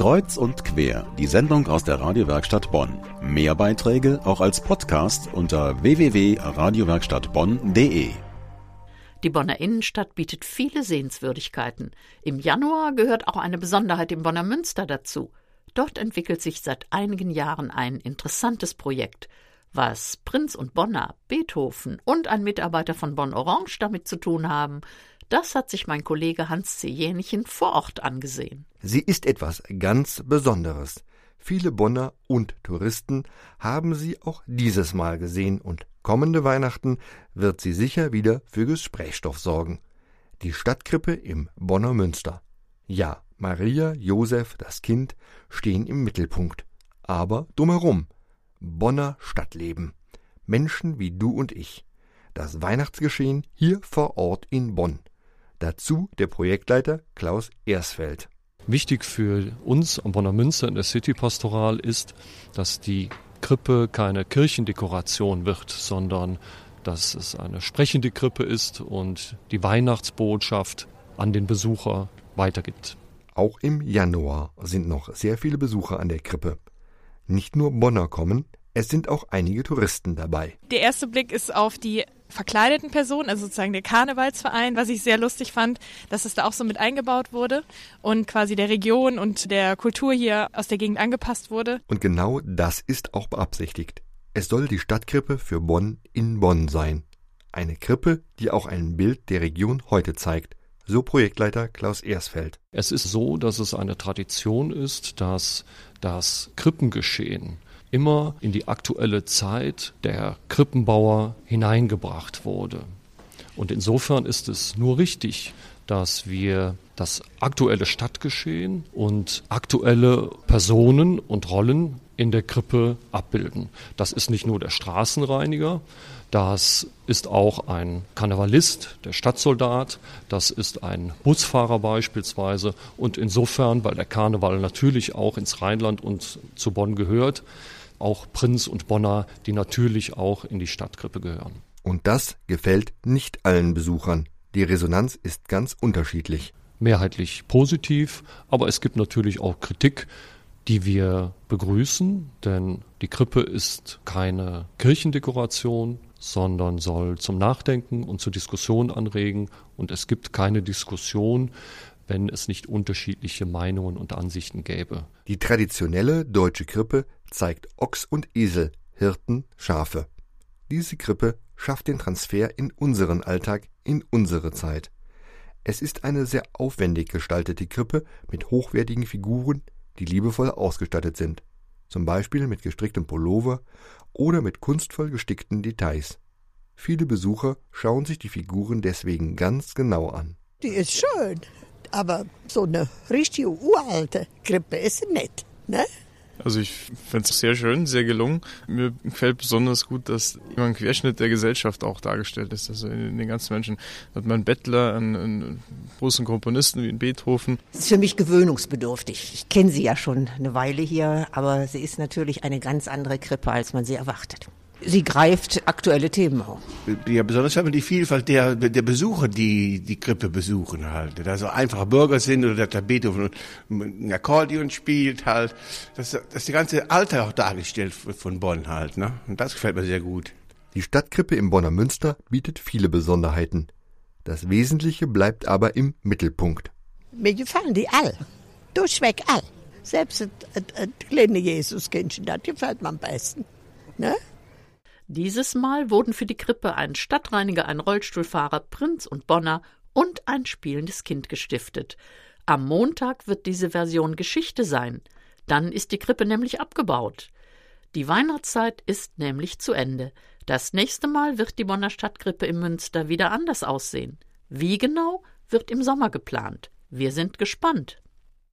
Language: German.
Kreuz und quer, die Sendung aus der Radiowerkstatt Bonn. Mehr Beiträge auch als Podcast unter www.radiowerkstattbonn.de. Die Bonner Innenstadt bietet viele Sehenswürdigkeiten. Im Januar gehört auch eine Besonderheit im Bonner Münster dazu. Dort entwickelt sich seit einigen Jahren ein interessantes Projekt. Was Prinz und Bonner, Beethoven und ein Mitarbeiter von Bonn Orange damit zu tun haben, das hat sich mein Kollege Hans C. Jänichen vor Ort angesehen. Sie ist etwas ganz Besonderes. Viele Bonner und Touristen haben sie auch dieses Mal gesehen und kommende Weihnachten wird sie sicher wieder für Gesprächsstoff sorgen. Die Stadtkrippe im Bonner Münster. Ja, Maria, Josef, das Kind stehen im Mittelpunkt. Aber drumherum. Bonner Stadtleben. Menschen wie du und ich. Das Weihnachtsgeschehen hier vor Ort in Bonn. Dazu der Projektleiter Klaus Ersfeld. Wichtig für uns am Bonner Münster in der City Pastoral ist, dass die Krippe keine Kirchendekoration wird, sondern dass es eine sprechende Krippe ist und die Weihnachtsbotschaft an den Besucher weitergibt. Auch im Januar sind noch sehr viele Besucher an der Krippe. Nicht nur Bonner kommen, es sind auch einige Touristen dabei. Der erste Blick ist auf die verkleideten Personen, also sozusagen der Karnevalsverein, was ich sehr lustig fand, dass es da auch so mit eingebaut wurde und quasi der Region und der Kultur hier aus der Gegend angepasst wurde. Und genau das ist auch beabsichtigt. Es soll die Stadtkrippe für Bonn in Bonn sein. Eine Krippe, die auch ein Bild der Region heute zeigt. So Projektleiter Klaus Ersfeld. Es ist so, dass es eine Tradition ist, dass das Krippengeschehen immer in die aktuelle Zeit der Krippenbauer hineingebracht wurde. Und insofern ist es nur richtig, dass wir das aktuelle Stadtgeschehen und aktuelle Personen und Rollen in der Krippe abbilden. Das ist nicht nur der Straßenreiniger, das ist auch ein Karnevalist, der Stadtsoldat, das ist ein Busfahrer beispielsweise. Und insofern, weil der Karneval natürlich auch ins Rheinland und zu Bonn gehört, auch Prinz und Bonner, die natürlich auch in die Stadtkrippe gehören. Und das gefällt nicht allen Besuchern. Die Resonanz ist ganz unterschiedlich. Mehrheitlich positiv, aber es gibt natürlich auch Kritik, die wir begrüßen, denn die Krippe ist keine Kirchendekoration, sondern soll zum Nachdenken und zur Diskussion anregen und es gibt keine Diskussion, wenn es nicht unterschiedliche Meinungen und Ansichten gäbe. Die traditionelle deutsche Krippe zeigt Ochs und Esel, Hirten, Schafe. Diese Krippe schafft den Transfer in unseren Alltag, in unsere Zeit. Es ist eine sehr aufwendig gestaltete Krippe mit hochwertigen Figuren, die liebevoll ausgestattet sind, zum Beispiel mit gestricktem Pullover oder mit kunstvoll gestickten Details. Viele Besucher schauen sich die Figuren deswegen ganz genau an. Die ist schön, aber so eine richtige uralte Krippe ist sie nicht, ne? Also ich finde es sehr schön, sehr gelungen. Mir gefällt besonders gut, dass immer ein Querschnitt der Gesellschaft auch dargestellt ist. Also in, den ganzen Menschen hat man einen Bettler, einen, einen großen Komponisten wie in Beethoven. Es ist für mich gewöhnungsbedürftig. Ich kenne sie ja schon eine Weile hier, aber sie ist natürlich eine ganz andere Krippe, als man sie erwartet. Sie greift aktuelle Themen auf. Ja, besonders wenn man die Vielfalt der, der Besucher, die die Krippe besuchen halt. Da so einfache Bürger sind oder der Beethoven ein Akkordeon spielt halt. Dass, dass die ganze Alter auch dargestellt von Bonn halt. Ne? Und das gefällt mir sehr gut. Die Stadtkrippe im Bonner Münster bietet viele Besonderheiten. Das Wesentliche bleibt aber im Mittelpunkt. Mir gefallen die all. Durchweg all. Selbst das kleine Jesuskindchen, das gefällt mir am besten. Ne? Dieses Mal wurden für die Krippe ein Stadtreiniger, ein Rollstuhlfahrer, Prinz und Bonner und ein spielendes Kind gestiftet. Am Montag wird diese Version Geschichte sein. Dann ist die Krippe nämlich abgebaut. Die Weihnachtszeit ist nämlich zu Ende. Das nächste Mal wird die Bonner Stadtkrippe im Münster wieder anders aussehen. Wie genau, wird im Sommer geplant. Wir sind gespannt.